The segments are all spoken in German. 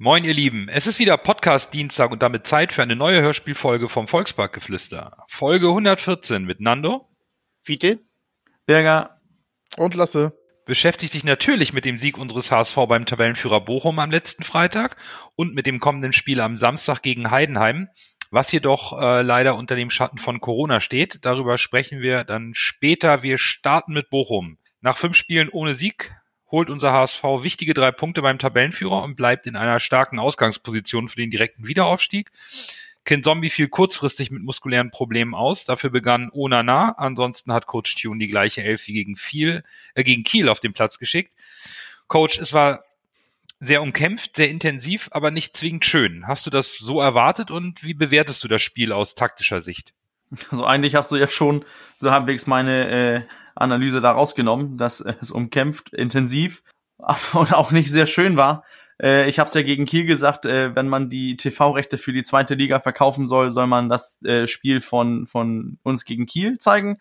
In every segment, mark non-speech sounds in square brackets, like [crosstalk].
Moin, ihr Lieben. Es ist wieder Podcast-Dienstag und damit Zeit für eine neue Hörspielfolge vom Volksparkgeflüster. Folge 114 mit Nando Fiete? Berger, Und Lasse. beschäftigt sich natürlich mit dem Sieg unseres HSV beim Tabellenführer Bochum am letzten Freitag und mit dem kommenden Spiel am Samstag gegen Heidenheim, was jedoch äh, leider unter dem Schatten von Corona steht. Darüber sprechen wir dann später. Wir starten mit Bochum. Nach fünf Spielen ohne Sieg holt unser HSV wichtige drei Punkte beim Tabellenführer und bleibt in einer starken Ausgangsposition für den direkten Wiederaufstieg. Kin Zombie fiel kurzfristig mit muskulären Problemen aus. Dafür begann Onana. Ansonsten hat Coach Tune die gleiche Elf wie gegen, viel, äh, gegen Kiel auf den Platz geschickt. Coach, es war sehr umkämpft, sehr intensiv, aber nicht zwingend schön. Hast du das so erwartet und wie bewertest du das Spiel aus taktischer Sicht? [laughs] also eigentlich hast du ja schon so halbwegs meine äh, Analyse da rausgenommen, dass [laughs] es umkämpft, intensiv [laughs] und auch nicht sehr schön war. Äh, ich habe es ja gegen Kiel gesagt, äh, wenn man die TV-Rechte für die zweite Liga verkaufen soll, soll man das äh, Spiel von, von uns gegen Kiel zeigen.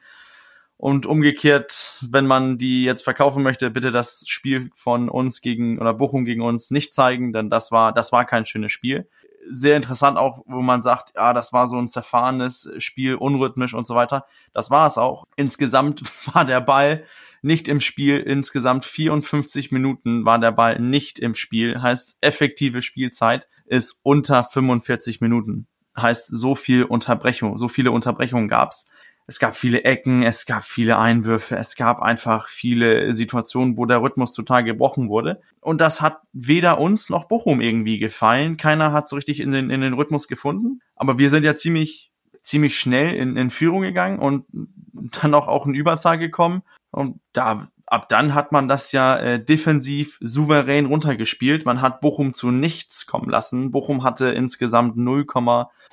Und umgekehrt, wenn man die jetzt verkaufen möchte, bitte das Spiel von uns gegen oder Bochum gegen uns nicht zeigen, denn das war das war kein schönes Spiel. Sehr interessant auch, wo man sagt, ja, das war so ein zerfahrenes Spiel, unrhythmisch und so weiter. Das war es auch. Insgesamt [laughs] war der Ball nicht im Spiel. Insgesamt 54 Minuten war der Ball nicht im Spiel. Heißt, effektive Spielzeit ist unter 45 Minuten. Heißt, so viel Unterbrechung, so viele Unterbrechungen gab's. Es gab viele Ecken, es gab viele Einwürfe, es gab einfach viele Situationen, wo der Rhythmus total gebrochen wurde. Und das hat weder uns noch Bochum irgendwie gefallen. Keiner hat so richtig in den, in den Rhythmus gefunden. Aber wir sind ja ziemlich, ziemlich schnell in, in Führung gegangen und dann auch, auch in Überzahl gekommen. Und da, ab dann hat man das ja äh, defensiv souverän runtergespielt. Man hat Bochum zu nichts kommen lassen. Bochum hatte insgesamt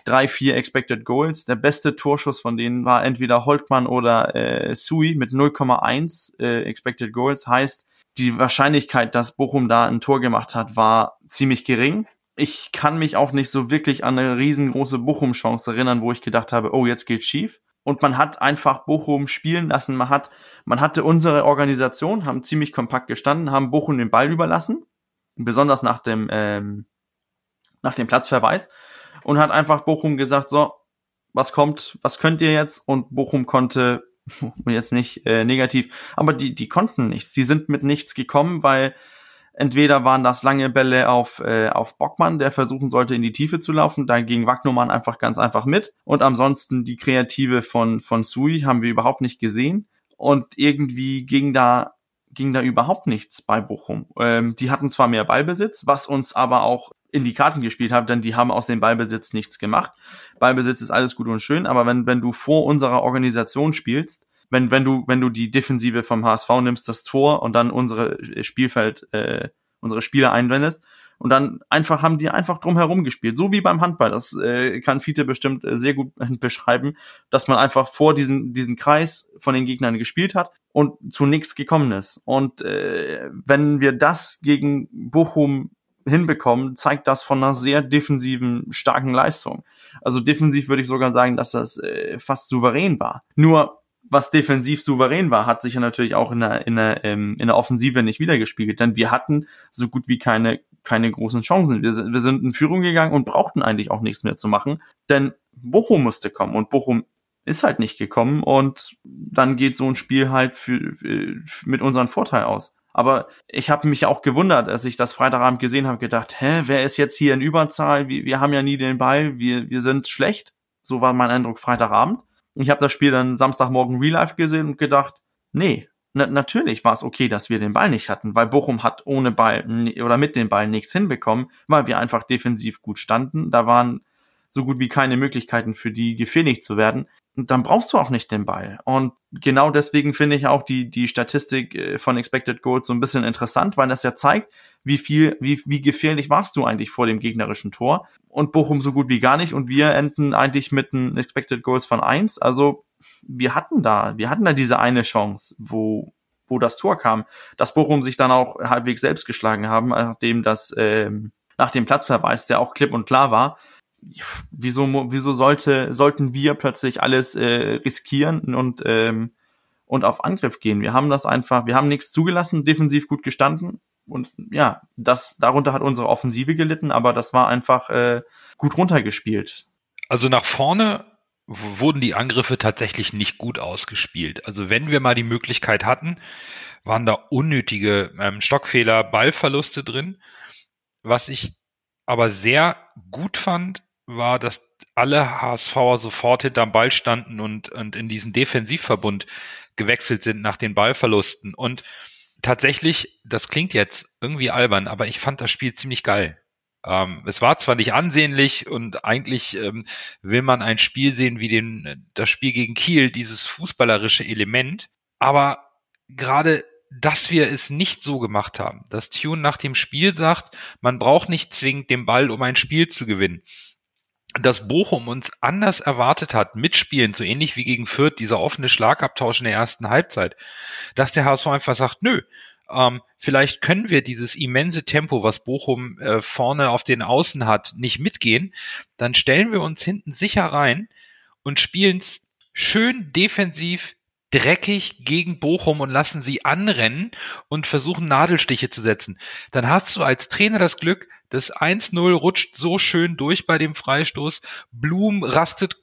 0,34 Expected Goals. Der beste Torschuss von denen war entweder Holtmann oder äh, Sui mit 0,1 äh, Expected Goals. Heißt, die Wahrscheinlichkeit, dass Bochum da ein Tor gemacht hat, war ziemlich gering. Ich kann mich auch nicht so wirklich an eine riesengroße Bochum-Chance erinnern, wo ich gedacht habe, oh, jetzt geht's schief. Und man hat einfach Bochum spielen lassen. Man hat, man hatte unsere Organisation, haben ziemlich kompakt gestanden, haben Bochum den Ball überlassen, besonders nach dem, ähm, nach dem Platzverweis und hat einfach Bochum gesagt, so, was kommt, was könnt ihr jetzt? Und Bochum konnte [laughs] jetzt nicht äh, negativ, aber die, die konnten nichts. Die sind mit nichts gekommen, weil entweder waren das lange Bälle auf, äh, auf Bockmann, der versuchen sollte, in die Tiefe zu laufen. Da ging Wagnumann einfach ganz einfach mit. Und ansonsten die Kreative von, von Sui haben wir überhaupt nicht gesehen. Und irgendwie ging da ging da überhaupt nichts bei Bochum. Ähm, die hatten zwar mehr Ballbesitz, was uns aber auch in die Karten gespielt hat, denn die haben aus dem Ballbesitz nichts gemacht. Ballbesitz ist alles gut und schön, aber wenn, wenn du vor unserer Organisation spielst, wenn, wenn du, wenn du die Defensive vom HSV nimmst, das Tor und dann unsere Spielfeld, äh, unsere Spieler einblendest, und dann einfach haben die einfach drumherum gespielt, so wie beim Handball. Das äh, kann Fiete bestimmt äh, sehr gut [laughs] beschreiben, dass man einfach vor diesen diesen Kreis von den Gegnern gespielt hat und zu nichts gekommen ist. Und äh, wenn wir das gegen Bochum hinbekommen, zeigt das von einer sehr defensiven, starken Leistung. Also defensiv würde ich sogar sagen, dass das äh, fast souverän war. Nur was defensiv souverän war, hat sich ja natürlich auch in der, in der, ähm, in der Offensive nicht wiedergespiegelt. Denn wir hatten so gut wie keine, keine großen Chancen. Wir sind, wir sind in Führung gegangen und brauchten eigentlich auch nichts mehr zu machen. Denn Bochum musste kommen und Bochum ist halt nicht gekommen und dann geht so ein Spiel halt für, für, mit unserem Vorteil aus. Aber ich habe mich auch gewundert, als ich das Freitagabend gesehen habe, gedacht, hä, wer ist jetzt hier in Überzahl? Wir, wir haben ja nie den Ball, wir, wir sind schlecht. So war mein Eindruck Freitagabend. Ich habe das Spiel dann Samstagmorgen Real Life gesehen und gedacht, nee, na, natürlich war es okay, dass wir den Ball nicht hatten, weil Bochum hat ohne Ball oder mit dem Ball nichts hinbekommen, weil wir einfach defensiv gut standen. Da waren so gut wie keine Möglichkeiten für die gefährlich zu werden. Dann brauchst du auch nicht den Ball. Und genau deswegen finde ich auch die, die Statistik äh, von Expected Goals so ein bisschen interessant, weil das ja zeigt, wie viel, wie, wie gefährlich warst du eigentlich vor dem gegnerischen Tor? Und Bochum so gut wie gar nicht und wir enden eigentlich mit einem Expected Goals von eins. Also wir hatten da, wir hatten da diese eine Chance, wo wo das Tor kam, dass Bochum sich dann auch halbwegs selbst geschlagen haben, nachdem das ähm, nach dem Platzverweis, der auch klipp und klar war, wieso, wieso sollte, sollten wir plötzlich alles äh, riskieren und, ähm, und auf Angriff gehen? Wir haben das einfach, wir haben nichts zugelassen, defensiv gut gestanden. Und ja, das, darunter hat unsere Offensive gelitten, aber das war einfach äh, gut runtergespielt. Also nach vorne wurden die Angriffe tatsächlich nicht gut ausgespielt. Also wenn wir mal die Möglichkeit hatten, waren da unnötige ähm, Stockfehler, Ballverluste drin. Was ich aber sehr gut fand, war, dass alle HSVer sofort hinterm Ball standen und, und in diesen Defensivverbund gewechselt sind nach den Ballverlusten. Und tatsächlich, das klingt jetzt irgendwie albern, aber ich fand das Spiel ziemlich geil. Ähm, es war zwar nicht ansehnlich und eigentlich ähm, will man ein Spiel sehen wie den, das Spiel gegen Kiel, dieses fußballerische Element, aber gerade dass wir es nicht so gemacht haben, dass Tune nach dem Spiel sagt, man braucht nicht zwingend den Ball, um ein Spiel zu gewinnen dass Bochum uns anders erwartet hat, mitspielen, so ähnlich wie gegen Fürth, dieser offene Schlagabtausch in der ersten Halbzeit, dass der HSV einfach sagt, nö, ähm, vielleicht können wir dieses immense Tempo, was Bochum äh, vorne auf den Außen hat, nicht mitgehen, dann stellen wir uns hinten sicher rein und spielen es schön defensiv dreckig gegen Bochum und lassen sie anrennen und versuchen Nadelstiche zu setzen. Dann hast du als Trainer das Glück, das 1-0 rutscht so schön durch bei dem Freistoß. Blum rastet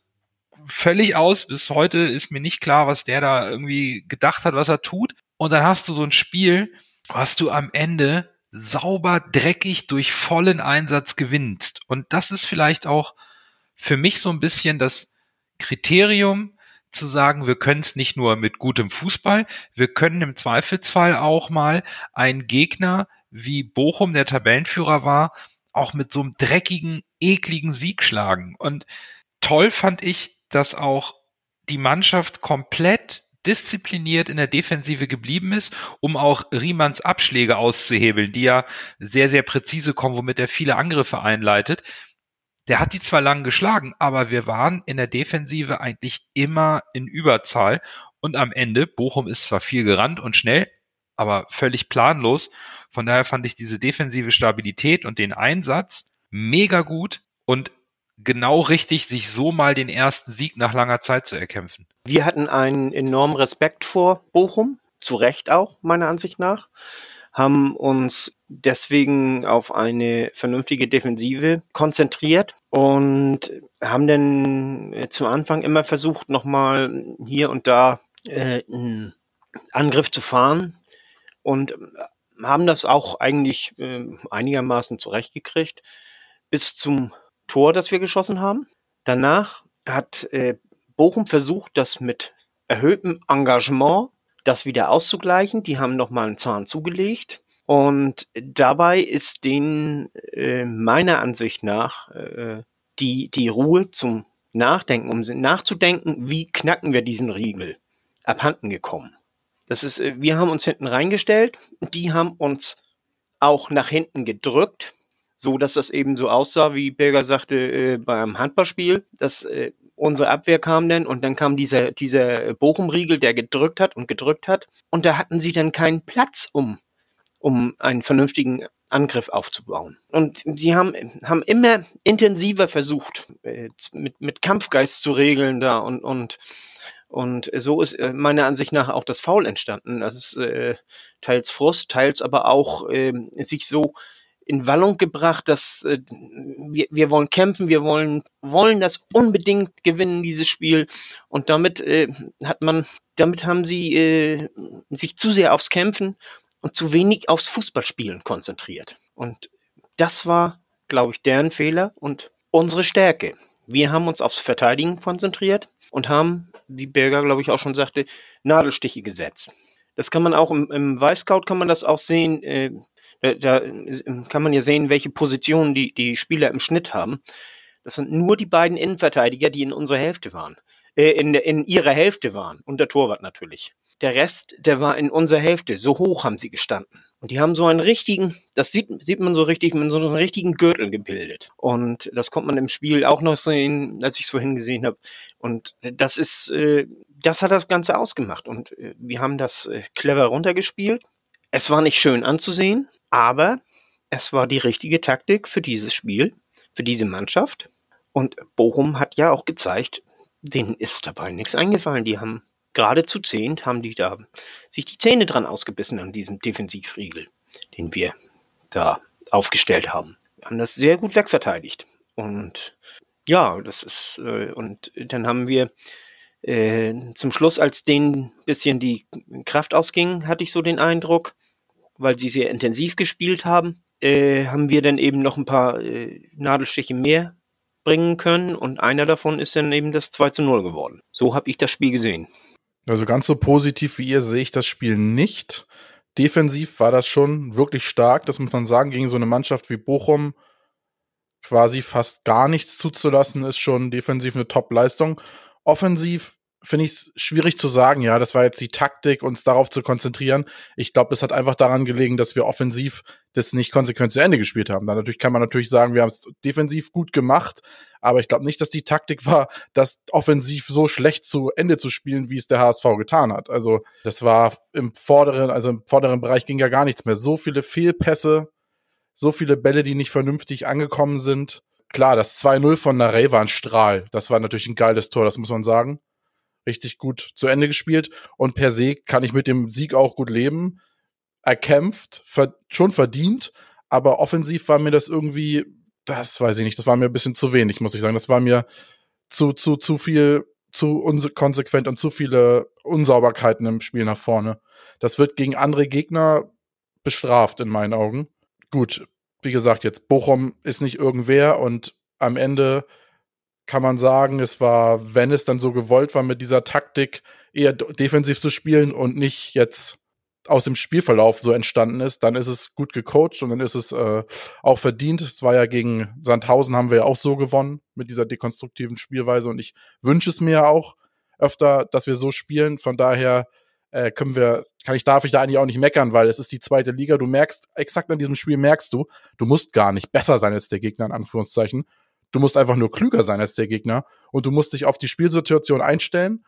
völlig aus. Bis heute ist mir nicht klar, was der da irgendwie gedacht hat, was er tut. Und dann hast du so ein Spiel, was du am Ende sauber, dreckig durch vollen Einsatz gewinnst. Und das ist vielleicht auch für mich so ein bisschen das Kriterium zu sagen, wir können es nicht nur mit gutem Fußball, wir können im Zweifelsfall auch mal einen Gegner wie Bochum, der Tabellenführer war, auch mit so einem dreckigen, ekligen Sieg schlagen. Und toll fand ich, dass auch die Mannschaft komplett diszipliniert in der Defensive geblieben ist, um auch Riemanns Abschläge auszuhebeln, die ja sehr, sehr präzise kommen, womit er viele Angriffe einleitet. Der hat die zwar lang geschlagen, aber wir waren in der Defensive eigentlich immer in Überzahl und am Ende, Bochum ist zwar viel gerannt und schnell, aber völlig planlos. Von daher fand ich diese defensive Stabilität und den Einsatz mega gut und genau richtig, sich so mal den ersten Sieg nach langer Zeit zu erkämpfen. Wir hatten einen enormen Respekt vor Bochum, zu Recht auch, meiner Ansicht nach, haben uns deswegen auf eine vernünftige Defensive konzentriert und haben dann äh, zu Anfang immer versucht, nochmal hier und da äh, einen Angriff zu fahren und haben das auch eigentlich äh, einigermaßen zurechtgekriegt bis zum Tor, das wir geschossen haben. Danach hat äh, Bochum versucht, das mit erhöhtem Engagement das wieder auszugleichen. Die haben nochmal einen Zahn zugelegt. Und dabei ist denen äh, meiner Ansicht nach äh, die, die Ruhe zum Nachdenken, um nachzudenken, wie knacken wir diesen Riegel, abhanden gekommen. Das ist, äh, wir haben uns hinten reingestellt, die haben uns auch nach hinten gedrückt, so dass das eben so aussah, wie Berger sagte äh, beim Handballspiel, dass äh, unsere Abwehr kam dann und dann kam dieser dieser Bochum-Riegel, der gedrückt hat und gedrückt hat und da hatten sie dann keinen Platz, um um einen vernünftigen Angriff aufzubauen. Und sie haben, haben immer intensiver versucht, äh, mit, mit Kampfgeist zu regeln da und, und und so ist äh, meiner Ansicht nach auch das Foul entstanden. Das ist äh, teils Frust, teils aber auch äh, sich so in Wallung gebracht, dass äh, wir, wir wollen kämpfen, wir wollen, wollen das unbedingt gewinnen, dieses Spiel. Und damit äh, hat man, damit haben sie äh, sich zu sehr aufs Kämpfen und zu wenig aufs Fußballspielen konzentriert. Und das war, glaube ich, deren Fehler und unsere Stärke. Wir haben uns aufs Verteidigen konzentriert und haben, wie Berger, glaube ich, auch schon sagte, Nadelstiche gesetzt. Das kann man auch im, im Weißscout kann man das auch sehen. Äh, da, da kann man ja sehen, welche Positionen die, die Spieler im Schnitt haben. Das sind nur die beiden Innenverteidiger, die in unserer Hälfte waren. äh, in, in ihrer Hälfte waren. Und der Torwart natürlich. Der Rest, der war in unserer Hälfte. So hoch haben sie gestanden. Und die haben so einen richtigen, das sieht, sieht man so richtig, man so einen richtigen Gürtel gebildet. Und das kommt man im Spiel auch noch sehen, als ich es vorhin gesehen habe. Und das ist, äh, das hat das Ganze ausgemacht. Und äh, wir haben das äh, clever runtergespielt. Es war nicht schön anzusehen, aber es war die richtige Taktik für dieses Spiel, für diese Mannschaft. Und Bochum hat ja auch gezeigt, denen ist dabei nichts eingefallen. Die haben gerade zu zehnt, haben die da sich die Zähne dran ausgebissen an diesem Defensivriegel, den wir da aufgestellt haben. Haben das sehr gut wegverteidigt. Und ja, das ist, äh, und dann haben wir äh, zum Schluss, als denen bisschen die Kraft ausging, hatte ich so den Eindruck, weil sie sehr intensiv gespielt haben, äh, haben wir dann eben noch ein paar äh, Nadelstiche mehr bringen können und einer davon ist dann eben das 2 zu 0 geworden. So habe ich das Spiel gesehen. Also ganz so positiv wie ihr sehe ich das Spiel nicht. Defensiv war das schon wirklich stark, das muss man sagen, gegen so eine Mannschaft wie Bochum quasi fast gar nichts zuzulassen, ist schon defensiv eine Top-Leistung. Offensiv finde ich es schwierig zu sagen, ja, das war jetzt die Taktik, uns darauf zu konzentrieren. Ich glaube, es hat einfach daran gelegen, dass wir offensiv das nicht konsequent zu Ende gespielt haben. Dann natürlich kann man natürlich sagen, wir haben es defensiv gut gemacht, aber ich glaube nicht, dass die Taktik war, das offensiv so schlecht zu Ende zu spielen, wie es der HSV getan hat. Also das war im vorderen, also im vorderen Bereich ging ja gar nichts mehr. So viele Fehlpässe, so viele Bälle, die nicht vernünftig angekommen sind. Klar, das 2-0 von Narey war ein Strahl. Das war natürlich ein geiles Tor, das muss man sagen richtig gut zu Ende gespielt und per se kann ich mit dem Sieg auch gut leben. Erkämpft, ver schon verdient, aber offensiv war mir das irgendwie, das weiß ich nicht, das war mir ein bisschen zu wenig, muss ich sagen. Das war mir zu, zu, zu viel, zu konsequent und zu viele Unsauberkeiten im Spiel nach vorne. Das wird gegen andere Gegner bestraft in meinen Augen. Gut, wie gesagt, jetzt Bochum ist nicht irgendwer und am Ende kann man sagen, es war, wenn es dann so gewollt war, mit dieser Taktik eher defensiv zu spielen und nicht jetzt aus dem Spielverlauf so entstanden ist, dann ist es gut gecoacht und dann ist es äh, auch verdient. Es war ja gegen Sandhausen haben wir ja auch so gewonnen mit dieser dekonstruktiven Spielweise und ich wünsche es mir auch öfter, dass wir so spielen. Von daher äh, können wir, kann ich, darf ich da eigentlich auch nicht meckern, weil es ist die zweite Liga. Du merkst, exakt an diesem Spiel merkst du, du musst gar nicht besser sein als der Gegner, in Anführungszeichen. Du musst einfach nur klüger sein als der Gegner und du musst dich auf die Spielsituation einstellen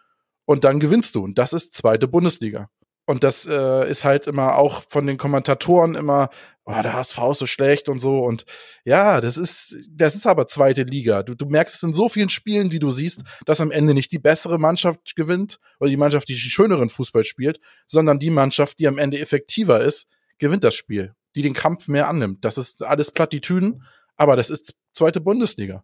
und dann gewinnst du. Und das ist zweite Bundesliga. Und das äh, ist halt immer auch von den Kommentatoren immer, oh, der HSV ist so schlecht und so. Und ja, das ist, das ist aber zweite Liga. Du, du merkst es in so vielen Spielen, die du siehst, dass am Ende nicht die bessere Mannschaft gewinnt oder die Mannschaft, die schöneren Fußball spielt, sondern die Mannschaft, die am Ende effektiver ist, gewinnt das Spiel, die den Kampf mehr annimmt. Das ist alles Plattitüden, aber das ist zweite Bundesliga.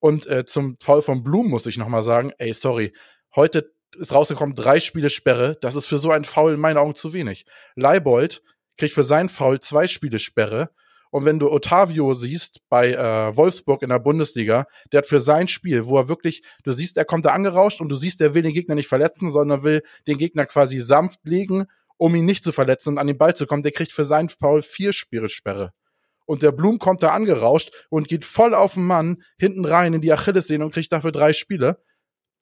Und äh, zum Fall von Blum muss ich nochmal sagen, ey, sorry, heute ist rausgekommen, drei Spiele Sperre, das ist für so ein Foul in meinen Augen zu wenig. Leibold kriegt für sein Foul zwei Spiele Sperre. Und wenn du Otavio siehst bei äh, Wolfsburg in der Bundesliga, der hat für sein Spiel, wo er wirklich, du siehst, er kommt da angerauscht und du siehst, er will den Gegner nicht verletzen, sondern will den Gegner quasi sanft legen, um ihn nicht zu verletzen und an den Ball zu kommen. Der kriegt für sein Foul vier Spiele Sperre und der Blum kommt da angerauscht und geht voll auf den Mann hinten rein in die Achillessehne und kriegt dafür drei Spiele.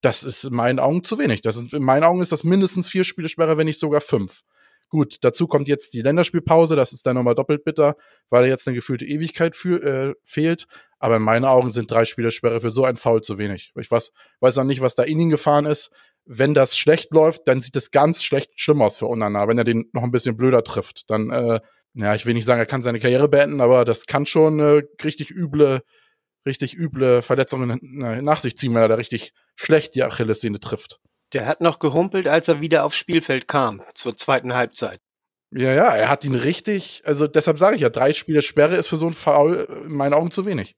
Das ist in meinen Augen zu wenig. Das ist, in meinen Augen ist das mindestens vier Spiele Sperre, wenn nicht sogar fünf. Gut, dazu kommt jetzt die Länderspielpause, das ist dann nochmal doppelt bitter, weil jetzt eine gefühlte Ewigkeit für, äh, fehlt. Aber in meinen Augen sind drei Spiele Sperre für so ein Foul zu wenig. Ich weiß, weiß auch nicht, was da in ihn gefahren ist. Wenn das schlecht läuft, dann sieht es ganz schlecht schlimm aus für Unana. Wenn er den noch ein bisschen blöder trifft, dann äh, ja, ich will nicht sagen, er kann seine Karriere beenden, aber das kann schon äh, richtig üble, richtig üble Verletzungen nach sich ziehen, wenn er da richtig schlecht die Achillessehne trifft. Der hat noch gehumpelt, als er wieder aufs Spielfeld kam, zur zweiten Halbzeit. Ja, ja, er hat ihn richtig, also deshalb sage ich ja, drei Spiele Sperre ist für so ein Foul in meinen Augen zu wenig.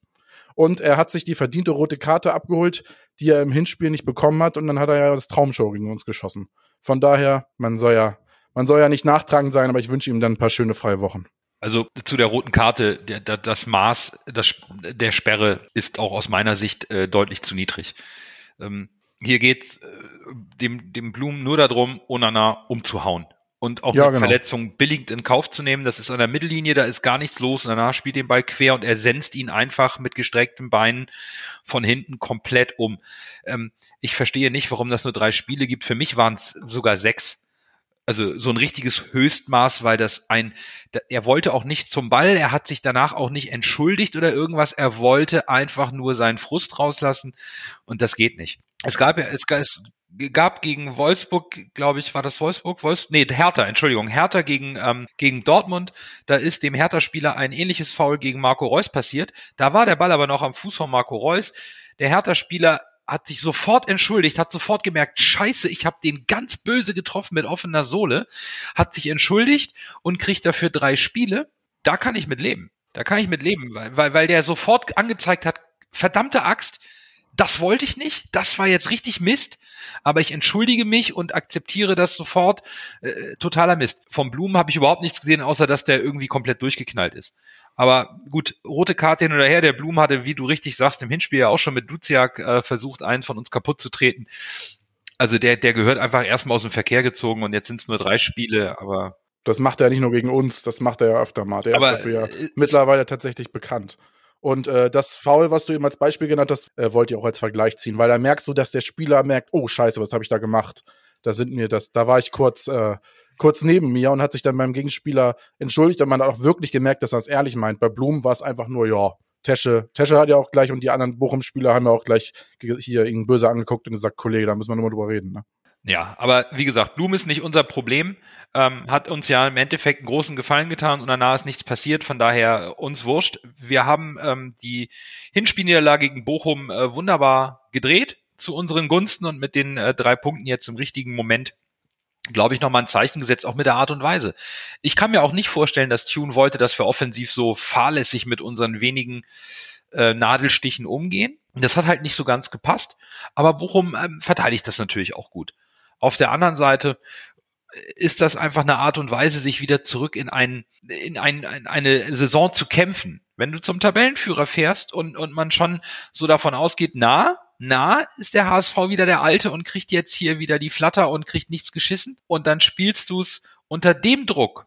Und er hat sich die verdiente rote Karte abgeholt, die er im Hinspiel nicht bekommen hat, und dann hat er ja das Traumshow gegen uns geschossen. Von daher, man soll ja man soll ja nicht nachtragend sein, aber ich wünsche ihm dann ein paar schöne freie Wochen. Also zu der roten Karte, der, der, das Maß das, der Sperre ist auch aus meiner Sicht äh, deutlich zu niedrig. Ähm, hier geht's äh, dem, dem Blumen nur darum, Onana umzuhauen. und auch Ja, eine genau. Verletzung billigend in Kauf zu nehmen. Das ist an der Mittellinie, da ist gar nichts los und danach spielt den Ball quer und er senzt ihn einfach mit gestreckten Beinen von hinten komplett um. Ähm, ich verstehe nicht, warum das nur drei Spiele gibt. Für mich waren es sogar sechs. Also so ein richtiges Höchstmaß, weil das ein, er wollte auch nicht zum Ball, er hat sich danach auch nicht entschuldigt oder irgendwas, er wollte einfach nur seinen Frust rauslassen und das geht nicht. Es gab ja, es, es gab gegen Wolfsburg, glaube ich, war das Wolfsburg? Wolfs nee, Hertha, Entschuldigung, Hertha gegen, ähm, gegen Dortmund. Da ist dem Hertha-Spieler ein ähnliches Foul gegen Marco Reus passiert. Da war der Ball aber noch am Fuß von Marco Reus. Der Hertha-Spieler hat sich sofort entschuldigt, hat sofort gemerkt, scheiße, ich habe den ganz böse getroffen mit offener Sohle, hat sich entschuldigt und kriegt dafür drei Spiele. Da kann ich mit leben. Da kann ich mit leben, weil, weil, weil der sofort angezeigt hat, verdammte Axt, das wollte ich nicht, das war jetzt richtig Mist, aber ich entschuldige mich und akzeptiere das sofort. Äh, totaler Mist. Vom Blumen habe ich überhaupt nichts gesehen, außer dass der irgendwie komplett durchgeknallt ist. Aber gut, rote Karte hin oder her. Der Blum hatte, wie du richtig sagst, im Hinspiel ja auch schon mit Duziak äh, versucht, einen von uns kaputt zu treten. Also der, der gehört einfach erstmal aus dem Verkehr gezogen und jetzt sind es nur drei Spiele, aber. Das macht er ja nicht nur gegen uns, das macht er ja öfter mal. Der aber ist dafür ja äh, mittlerweile tatsächlich bekannt. Und äh, das Foul, was du eben als Beispiel genannt hast, äh, wollte ich auch als Vergleich ziehen, weil da merkst du, dass der Spieler merkt, oh Scheiße, was habe ich da gemacht? Da sind mir das, da war ich kurz, äh, kurz neben mir und hat sich dann beim Gegenspieler entschuldigt und man hat auch wirklich gemerkt, dass er es ehrlich meint. Bei Blumen war es einfach nur, ja, Tesche. Tesche hat ja auch gleich und die anderen Bochum-Spieler haben ja auch gleich hier ihn böse angeguckt und gesagt, Kollege, da müssen wir nochmal drüber reden. Ne? Ja, aber wie gesagt, Blum ist nicht unser Problem, ähm, hat uns ja im Endeffekt einen großen Gefallen getan und danach ist nichts passiert, von daher uns wurscht. Wir haben ähm, die Hinspielniederlage gegen Bochum äh, wunderbar gedreht zu unseren Gunsten und mit den äh, drei Punkten jetzt im richtigen Moment glaube ich, nochmal ein Zeichen gesetzt, auch mit der Art und Weise. Ich kann mir auch nicht vorstellen, dass Tune wollte, dass wir offensiv so fahrlässig mit unseren wenigen äh, Nadelstichen umgehen. Das hat halt nicht so ganz gepasst, aber Bochum ähm, verteidigt das natürlich auch gut. Auf der anderen Seite ist das einfach eine Art und Weise, sich wieder zurück in, ein, in, ein, in eine Saison zu kämpfen. Wenn du zum Tabellenführer fährst und, und man schon so davon ausgeht, na, na, ist der HSV wieder der Alte und kriegt jetzt hier wieder die Flatter und kriegt nichts geschissen und dann spielst du es unter dem Druck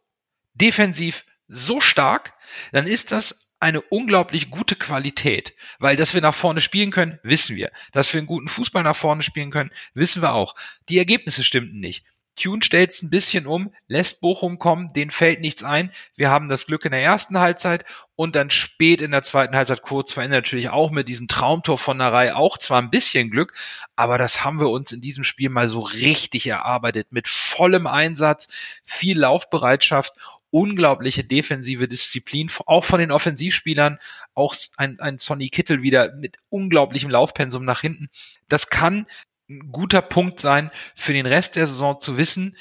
defensiv so stark, dann ist das eine unglaublich gute Qualität, weil dass wir nach vorne spielen können, wissen wir. Dass wir einen guten Fußball nach vorne spielen können, wissen wir auch. Die Ergebnisse stimmten nicht. Tune stellt es ein bisschen um, lässt Bochum kommen, denen fällt nichts ein. Wir haben das Glück in der ersten Halbzeit und dann spät in der zweiten Halbzeit kurz verändert natürlich auch mit diesem Traumtor von der Reihe auch zwar ein bisschen Glück, aber das haben wir uns in diesem Spiel mal so richtig erarbeitet mit vollem Einsatz, viel Laufbereitschaft unglaubliche defensive Disziplin, auch von den Offensivspielern, auch ein, ein Sonny Kittel wieder mit unglaublichem Laufpensum nach hinten. Das kann guter Punkt sein für den Rest der Saison zu wissen,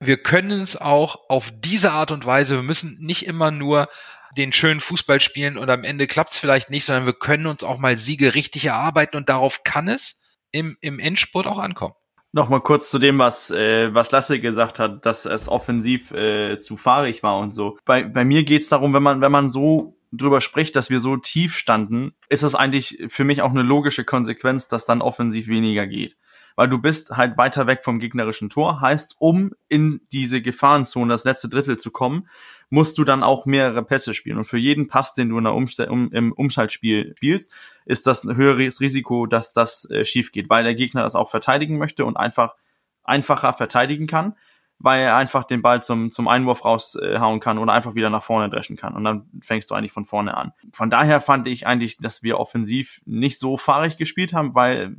wir können es auch auf diese Art und Weise, wir müssen nicht immer nur den schönen Fußball spielen und am Ende klappt es vielleicht nicht, sondern wir können uns auch mal Siege richtig erarbeiten und darauf kann es im, im Endspurt auch ankommen. Nochmal kurz zu dem, was, äh, was Lasse gesagt hat, dass es offensiv äh, zu fahrig war und so. Bei, bei mir geht's darum, wenn man, wenn man so drüber spricht, dass wir so tief standen, ist das eigentlich für mich auch eine logische Konsequenz, dass dann offensiv weniger geht. Weil du bist halt weiter weg vom gegnerischen Tor, heißt, um in diese Gefahrenzone, das letzte Drittel zu kommen, musst du dann auch mehrere Pässe spielen. Und für jeden Pass, den du in der Umst um, im Umschaltspiel spielst, ist das ein höheres Risiko, dass das äh, schief geht, weil der Gegner das auch verteidigen möchte und einfach einfacher verteidigen kann, weil er einfach den Ball zum, zum Einwurf raushauen kann oder einfach wieder nach vorne dreschen kann. Und dann fängst du eigentlich von vorne an. Von daher fand ich eigentlich, dass wir offensiv nicht so fahrig gespielt haben, weil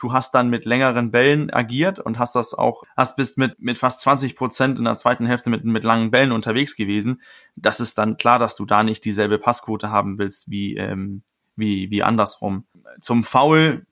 du hast dann mit längeren Bällen agiert und hast das auch, hast bist mit, mit fast 20 Prozent in der zweiten Hälfte mit, mit langen Bällen unterwegs gewesen. Das ist dann klar, dass du da nicht dieselbe Passquote haben willst wie, ähm, wie, wie andersrum. Zum Foul,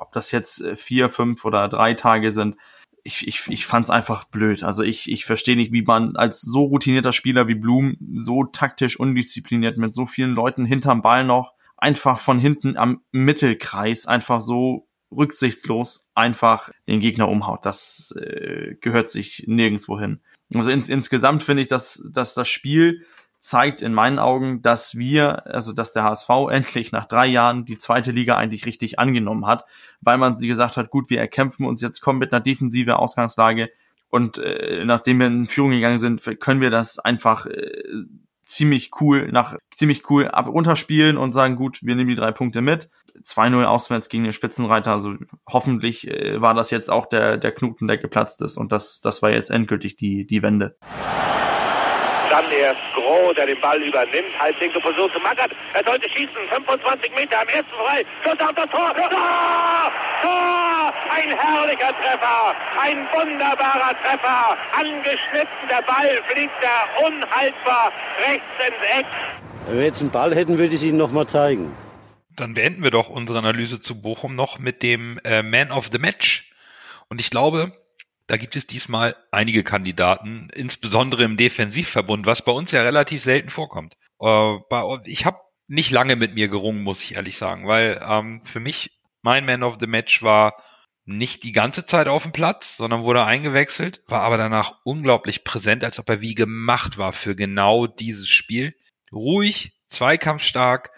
ob das jetzt vier, fünf oder drei Tage sind, ich, ich, ich fand es einfach blöd. Also ich, ich verstehe nicht, wie man als so routinierter Spieler wie Blum so taktisch undiszipliniert mit so vielen Leuten hinterm Ball noch einfach von hinten am Mittelkreis einfach so rücksichtslos einfach den Gegner umhaut. Das äh, gehört sich nirgendwo hin. Also ins, insgesamt finde ich, dass, dass das Spiel zeigt in meinen Augen, dass wir, also dass der HSV [laughs] endlich nach drei Jahren die zweite Liga eigentlich richtig angenommen hat, weil man sie gesagt hat, gut, wir erkämpfen uns jetzt kommen mit einer defensive Ausgangslage Und äh, nachdem wir in Führung gegangen sind, können wir das einfach äh, ziemlich cool nach ziemlich cool ab runterspielen und sagen, gut, wir nehmen die drei Punkte mit. 2-0 auswärts gegen den Spitzenreiter. Also hoffentlich äh, war das jetzt auch der, der Knoten, der geplatzt ist. Und das, das war jetzt endgültig die, die Wende. Dann erst Groh, der den Ball übernimmt. Halblinke Position zu Mackert. Er sollte schießen. 25 Meter am ersten frei. Schuss auf das Tor. Tor! Tor! Ein herrlicher Treffer. Ein wunderbarer Treffer. Angeschnitten. Der Ball fliegt da unhaltbar rechts ins Eck. Wenn wir jetzt einen Ball hätten, würde ich es Ihnen nochmal zeigen. Dann beenden wir doch unsere Analyse zu Bochum noch mit dem äh, Man of the Match. Und ich glaube, da gibt es diesmal einige Kandidaten, insbesondere im Defensivverbund, was bei uns ja relativ selten vorkommt. Äh, ich habe nicht lange mit mir gerungen, muss ich ehrlich sagen, weil ähm, für mich mein Man of the Match war nicht die ganze Zeit auf dem Platz, sondern wurde eingewechselt, war aber danach unglaublich präsent, als ob er wie gemacht war für genau dieses Spiel. Ruhig, zweikampfstark,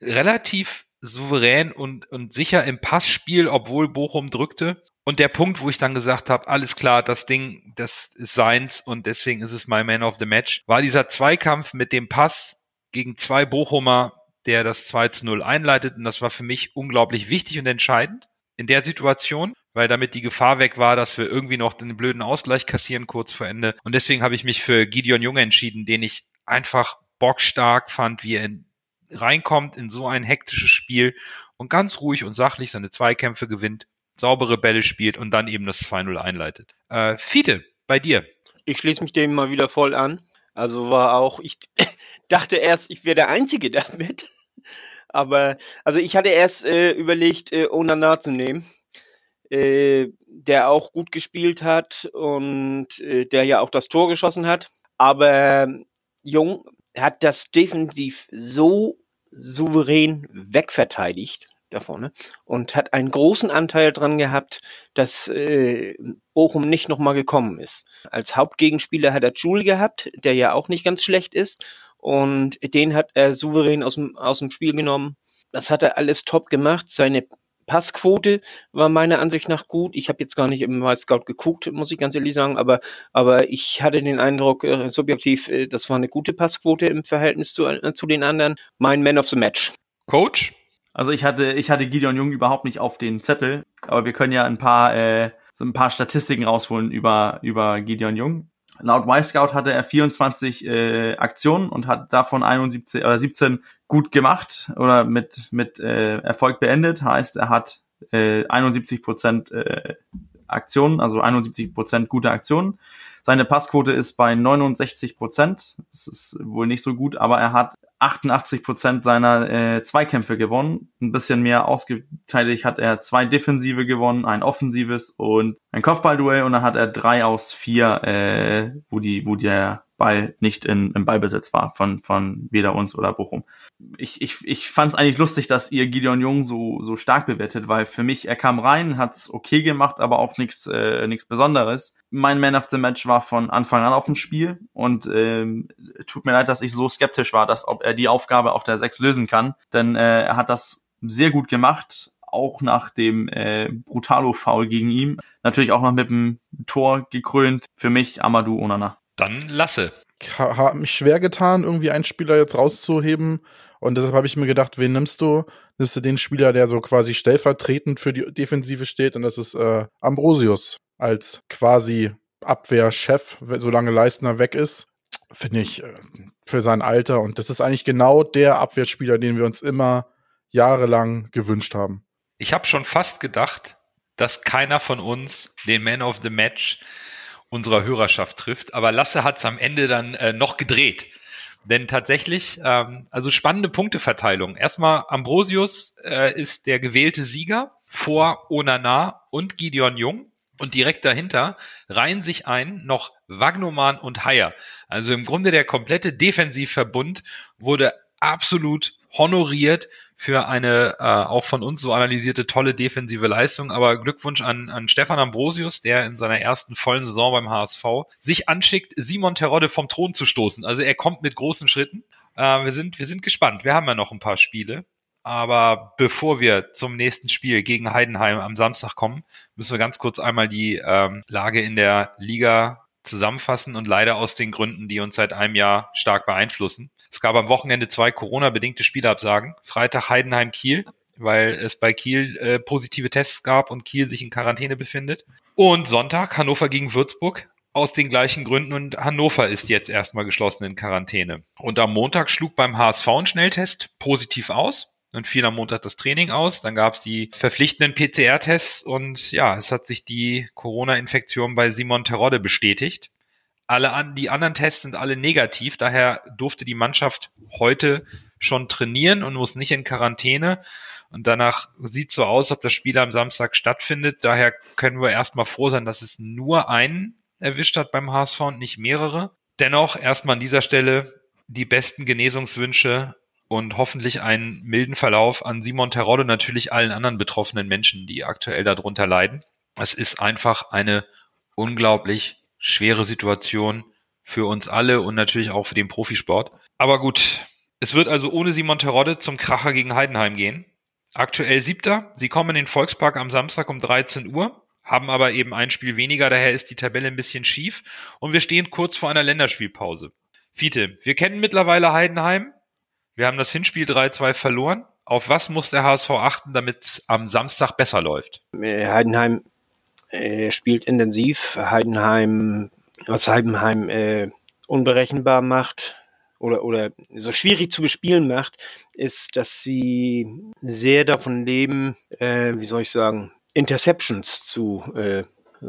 relativ souverän und, und sicher im Passspiel, obwohl Bochum drückte. Und der Punkt, wo ich dann gesagt habe, alles klar, das Ding, das ist seins und deswegen ist es my Man of the Match, war dieser Zweikampf mit dem Pass gegen zwei Bochumer, der das 2 zu 0 einleitet. Und das war für mich unglaublich wichtig und entscheidend in der Situation, weil damit die Gefahr weg war, dass wir irgendwie noch den blöden Ausgleich kassieren kurz vor Ende. Und deswegen habe ich mich für Gideon Junge entschieden, den ich einfach bockstark fand, wie er in, reinkommt in so ein hektisches Spiel und ganz ruhig und sachlich seine Zweikämpfe gewinnt saubere Bälle spielt und dann eben das 2-0 einleitet. Äh, Fiete, bei dir. Ich schließe mich dem mal wieder voll an. Also war auch, ich [laughs] dachte erst, ich wäre der Einzige damit. [laughs] Aber, also ich hatte erst äh, überlegt, äh, Onana zu nehmen, äh, der auch gut gespielt hat und äh, der ja auch das Tor geschossen hat. Aber Jung hat das defensiv so souverän wegverteidigt da vorne und hat einen großen Anteil dran gehabt, dass äh, Bochum nicht nochmal gekommen ist. Als Hauptgegenspieler hat er Jule gehabt, der ja auch nicht ganz schlecht ist und den hat er souverän aus dem, aus dem Spiel genommen. Das hat er alles top gemacht. Seine Passquote war meiner Ansicht nach gut. Ich habe jetzt gar nicht im Scout geguckt, muss ich ganz ehrlich sagen, aber, aber ich hatte den Eindruck, äh, subjektiv, äh, das war eine gute Passquote im Verhältnis zu, äh, zu den anderen. Mein Man of the Match. Coach? Also ich hatte, ich hatte Gideon Jung überhaupt nicht auf den Zettel, aber wir können ja ein paar, äh, so ein paar Statistiken rausholen über, über Gideon Jung. Laut Y-Scout hatte er 24 äh, Aktionen und hat davon 71 oder 17 gut gemacht oder mit, mit äh, Erfolg beendet. Heißt, er hat äh, 71 Prozent äh, Aktionen, also 71 Prozent gute Aktionen. Seine Passquote ist bei 69 Prozent. Das ist wohl nicht so gut, aber er hat 88 Prozent seiner äh, Zweikämpfe gewonnen. Ein bisschen mehr ausgeteilt hat er zwei Defensive gewonnen, ein offensives und ein Kopfballduell und dann hat er drei aus vier, äh, wo die, wo der Ball nicht in, im Ballbesitz war von, von weder uns oder Bochum. Ich, ich, ich fand es eigentlich lustig, dass ihr Gideon Jung so, so stark bewertet, weil für mich, er kam rein, hat's okay gemacht, aber auch nichts äh, nichts Besonderes. Mein Man of the Match war von Anfang an auf dem Spiel und ähm, tut mir leid, dass ich so skeptisch war, dass ob er die Aufgabe auf der 6 lösen kann, denn äh, er hat das sehr gut gemacht, auch nach dem äh, Brutalo-Foul gegen ihn. Natürlich auch noch mit dem Tor gekrönt. Für mich Amadou Onana. Dann lasse. Ich habe mich schwer getan, irgendwie einen Spieler jetzt rauszuheben. Und deshalb habe ich mir gedacht, wen nimmst du? Nimmst du den Spieler, der so quasi stellvertretend für die Defensive steht? Und das ist äh, Ambrosius als quasi Abwehrchef, solange Leistner weg ist. Finde ich äh, für sein Alter. Und das ist eigentlich genau der Abwehrspieler, den wir uns immer jahrelang gewünscht haben. Ich habe schon fast gedacht, dass keiner von uns den Man of the Match unserer Hörerschaft trifft. Aber Lasse hat es am Ende dann äh, noch gedreht. Denn tatsächlich, ähm, also spannende Punkteverteilung. Erstmal, Ambrosius äh, ist der gewählte Sieger vor Onana und Gideon Jung. Und direkt dahinter reihen sich ein noch Wagnoman und Haier. Also im Grunde der komplette Defensivverbund wurde absolut honoriert für eine äh, auch von uns so analysierte tolle defensive Leistung. Aber Glückwunsch an, an Stefan Ambrosius, der in seiner ersten vollen Saison beim HSV sich anschickt, Simon Terodde vom Thron zu stoßen. Also er kommt mit großen Schritten. Äh, wir, sind, wir sind gespannt. Wir haben ja noch ein paar Spiele. Aber bevor wir zum nächsten Spiel gegen Heidenheim am Samstag kommen, müssen wir ganz kurz einmal die ähm, Lage in der Liga zusammenfassen und leider aus den Gründen, die uns seit einem Jahr stark beeinflussen. Es gab am Wochenende zwei Corona-bedingte Spielabsagen. Freitag Heidenheim-Kiel, weil es bei Kiel äh, positive Tests gab und Kiel sich in Quarantäne befindet. Und Sonntag Hannover gegen Würzburg aus den gleichen Gründen und Hannover ist jetzt erstmal geschlossen in Quarantäne. Und am Montag schlug beim HSV ein Schnelltest positiv aus. Und fiel am Montag das Training aus. Dann gab es die verpflichtenden PCR-Tests und ja, es hat sich die Corona-Infektion bei Simon Terodde bestätigt. Alle an, die anderen Tests sind alle negativ, daher durfte die Mannschaft heute schon trainieren und muss nicht in Quarantäne. Und danach sieht so aus, ob das Spiel am Samstag stattfindet. Daher können wir erstmal froh sein, dass es nur einen erwischt hat beim HSV und nicht mehrere. Dennoch erstmal an dieser Stelle die besten Genesungswünsche und hoffentlich einen milden Verlauf an Simon Terodde und natürlich allen anderen betroffenen Menschen, die aktuell darunter leiden. Es ist einfach eine unglaublich schwere Situation für uns alle und natürlich auch für den Profisport. Aber gut, es wird also ohne Simon Terodde zum Kracher gegen Heidenheim gehen. Aktuell siebter. Sie kommen in den Volkspark am Samstag um 13 Uhr, haben aber eben ein Spiel weniger, daher ist die Tabelle ein bisschen schief und wir stehen kurz vor einer Länderspielpause. Fiete, wir kennen mittlerweile Heidenheim. Wir haben das Hinspiel 3-2 verloren. Auf was muss der HSV achten, damit es am Samstag besser läuft? Äh, Heidenheim äh, spielt intensiv. Heidenheim, was Heidenheim äh, unberechenbar macht oder, oder so schwierig zu bespielen macht, ist, dass sie sehr davon leben, äh, wie soll ich sagen, Interceptions zu äh,